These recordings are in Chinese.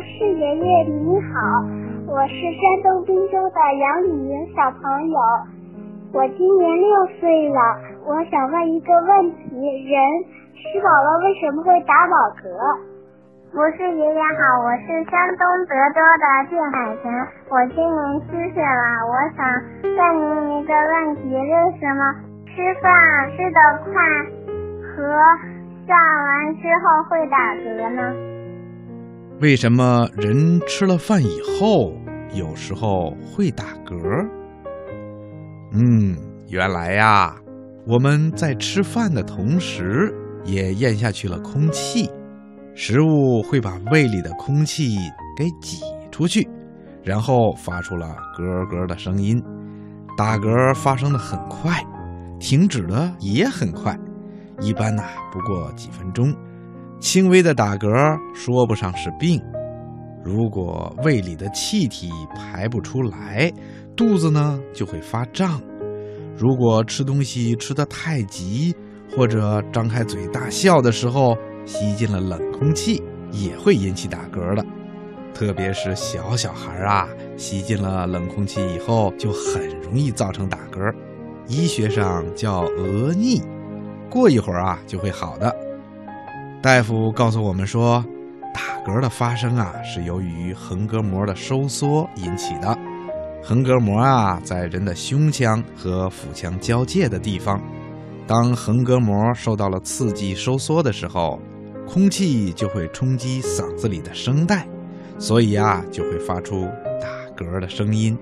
是爷爷您好，我是山东滨州的杨丽云小朋友，我今年六岁了，我想问一个问题：人吃饱了为什么会打饱嗝？不是爷爷好，我是山东德州的靳海泉，我今年七岁了，我想问您一个问题：为什么吃饭吃得快和上完之后会打嗝呢？为什么人吃了饭以后有时候会打嗝？嗯，原来呀，我们在吃饭的同时也咽下去了空气。食物会把胃里的空气给挤出去，然后发出了咯咯的声音。打嗝发生的很快，停止的也很快，一般呐不过几分钟。轻微的打嗝说不上是病。如果胃里的气体排不出来，肚子呢就会发胀。如果吃东西吃得太急，或者张开嘴大笑的时候，吸进了冷空气也会引起打嗝的，特别是小小孩啊，吸进了冷空气以后就很容易造成打嗝，医学上叫额逆，过一会儿啊就会好的。大夫告诉我们说，打嗝的发生啊是由于横膈膜的收缩引起的，横膈膜啊在人的胸腔和腹腔交界的地方，当横膈膜受到了刺激收缩的时候。空气就会冲击嗓子里的声带，所以啊，就会发出打嗝的声音。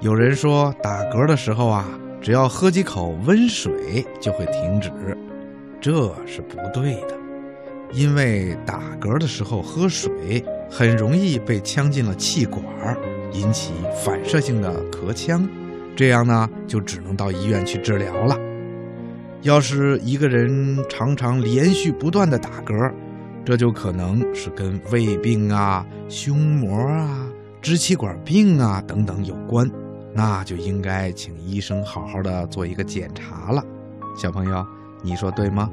有人说，打嗝的时候啊，只要喝几口温水就会停止，这是不对的。因为打嗝的时候喝水，很容易被呛进了气管，引起反射性的咳腔，这样呢，就只能到医院去治疗了。要是一个人常常连续不断的打嗝，这就可能是跟胃病啊、胸膜啊、支气管病啊等等有关，那就应该请医生好好的做一个检查了。小朋友，你说对吗？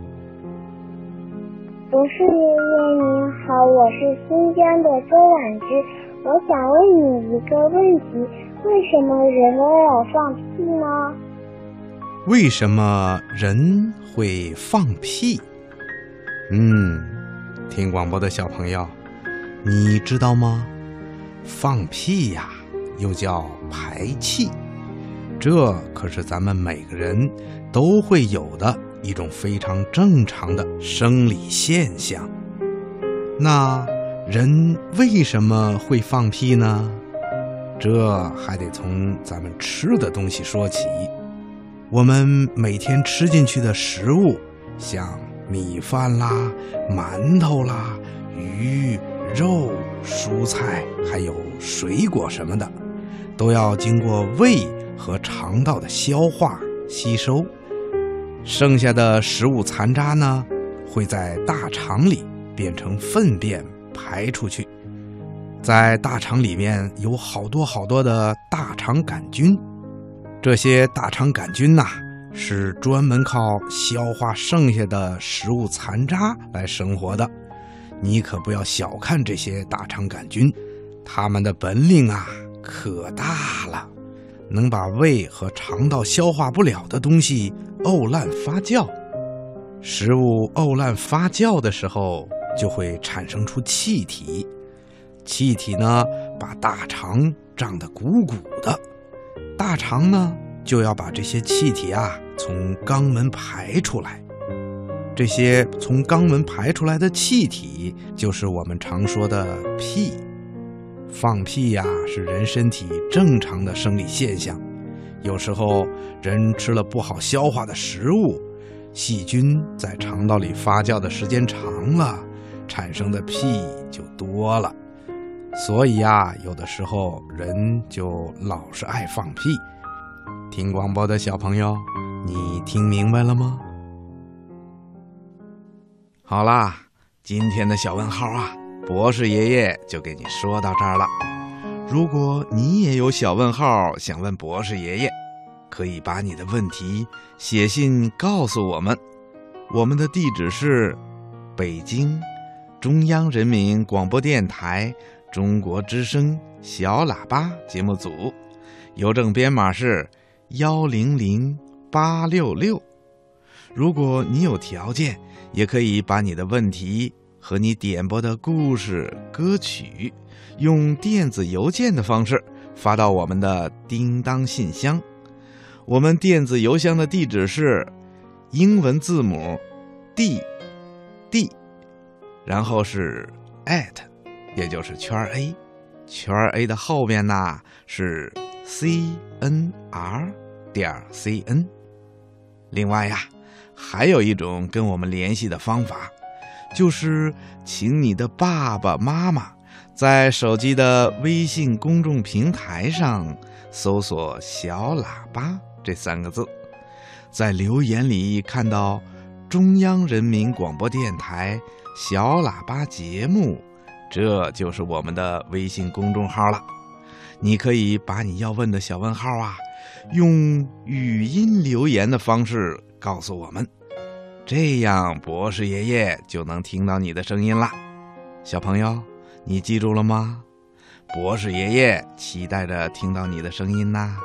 博士爷爷您好，我是新疆的周婉芝，我想问你一个问题：为什么人都要放屁呢？为什么人会放屁？嗯，听广播的小朋友，你知道吗？放屁呀，又叫排气，这可是咱们每个人都会有的一种非常正常的生理现象。那人为什么会放屁呢？这还得从咱们吃的东西说起。我们每天吃进去的食物，像米饭啦、馒头啦、鱼肉、蔬菜，还有水果什么的，都要经过胃和肠道的消化吸收。剩下的食物残渣呢，会在大肠里变成粪便排出去。在大肠里面有好多好多的大肠杆菌。这些大肠杆菌呐，是专门靠消化剩下的食物残渣来生活的。你可不要小看这些大肠杆菌，它们的本领啊可大了，能把胃和肠道消化不了的东西沤烂发酵。食物沤烂发酵的时候，就会产生出气体，气体呢把大肠胀得鼓鼓的。大肠呢，就要把这些气体啊从肛门排出来。这些从肛门排出来的气体，就是我们常说的屁。放屁呀，是人身体正常的生理现象。有时候人吃了不好消化的食物，细菌在肠道里发酵的时间长了，产生的屁就多了。所以呀，有的时候人就老是爱放屁。听广播的小朋友，你听明白了吗？好啦，今天的小问号啊，博士爷爷就给你说到这儿了。如果你也有小问号想问博士爷爷，可以把你的问题写信告诉我们。我们的地址是北京。中央人民广播电台中国之声小喇叭节目组，邮政编码是幺零零八六六。如果你有条件，也可以把你的问题和你点播的故事、歌曲，用电子邮件的方式发到我们的叮当信箱。我们电子邮箱的地址是英文字母 d d，然后是 at，也就是圈 a，圈 a 的后面呢是 c n r 点 c n。另外呀。还有一种跟我们联系的方法，就是请你的爸爸妈妈在手机的微信公众平台上搜索“小喇叭”这三个字，在留言里看到中央人民广播电台小喇叭节目，这就是我们的微信公众号了。你可以把你要问的小问号啊，用语音留言的方式。告诉我们，这样博士爷爷就能听到你的声音啦。小朋友，你记住了吗？博士爷爷期待着听到你的声音呐。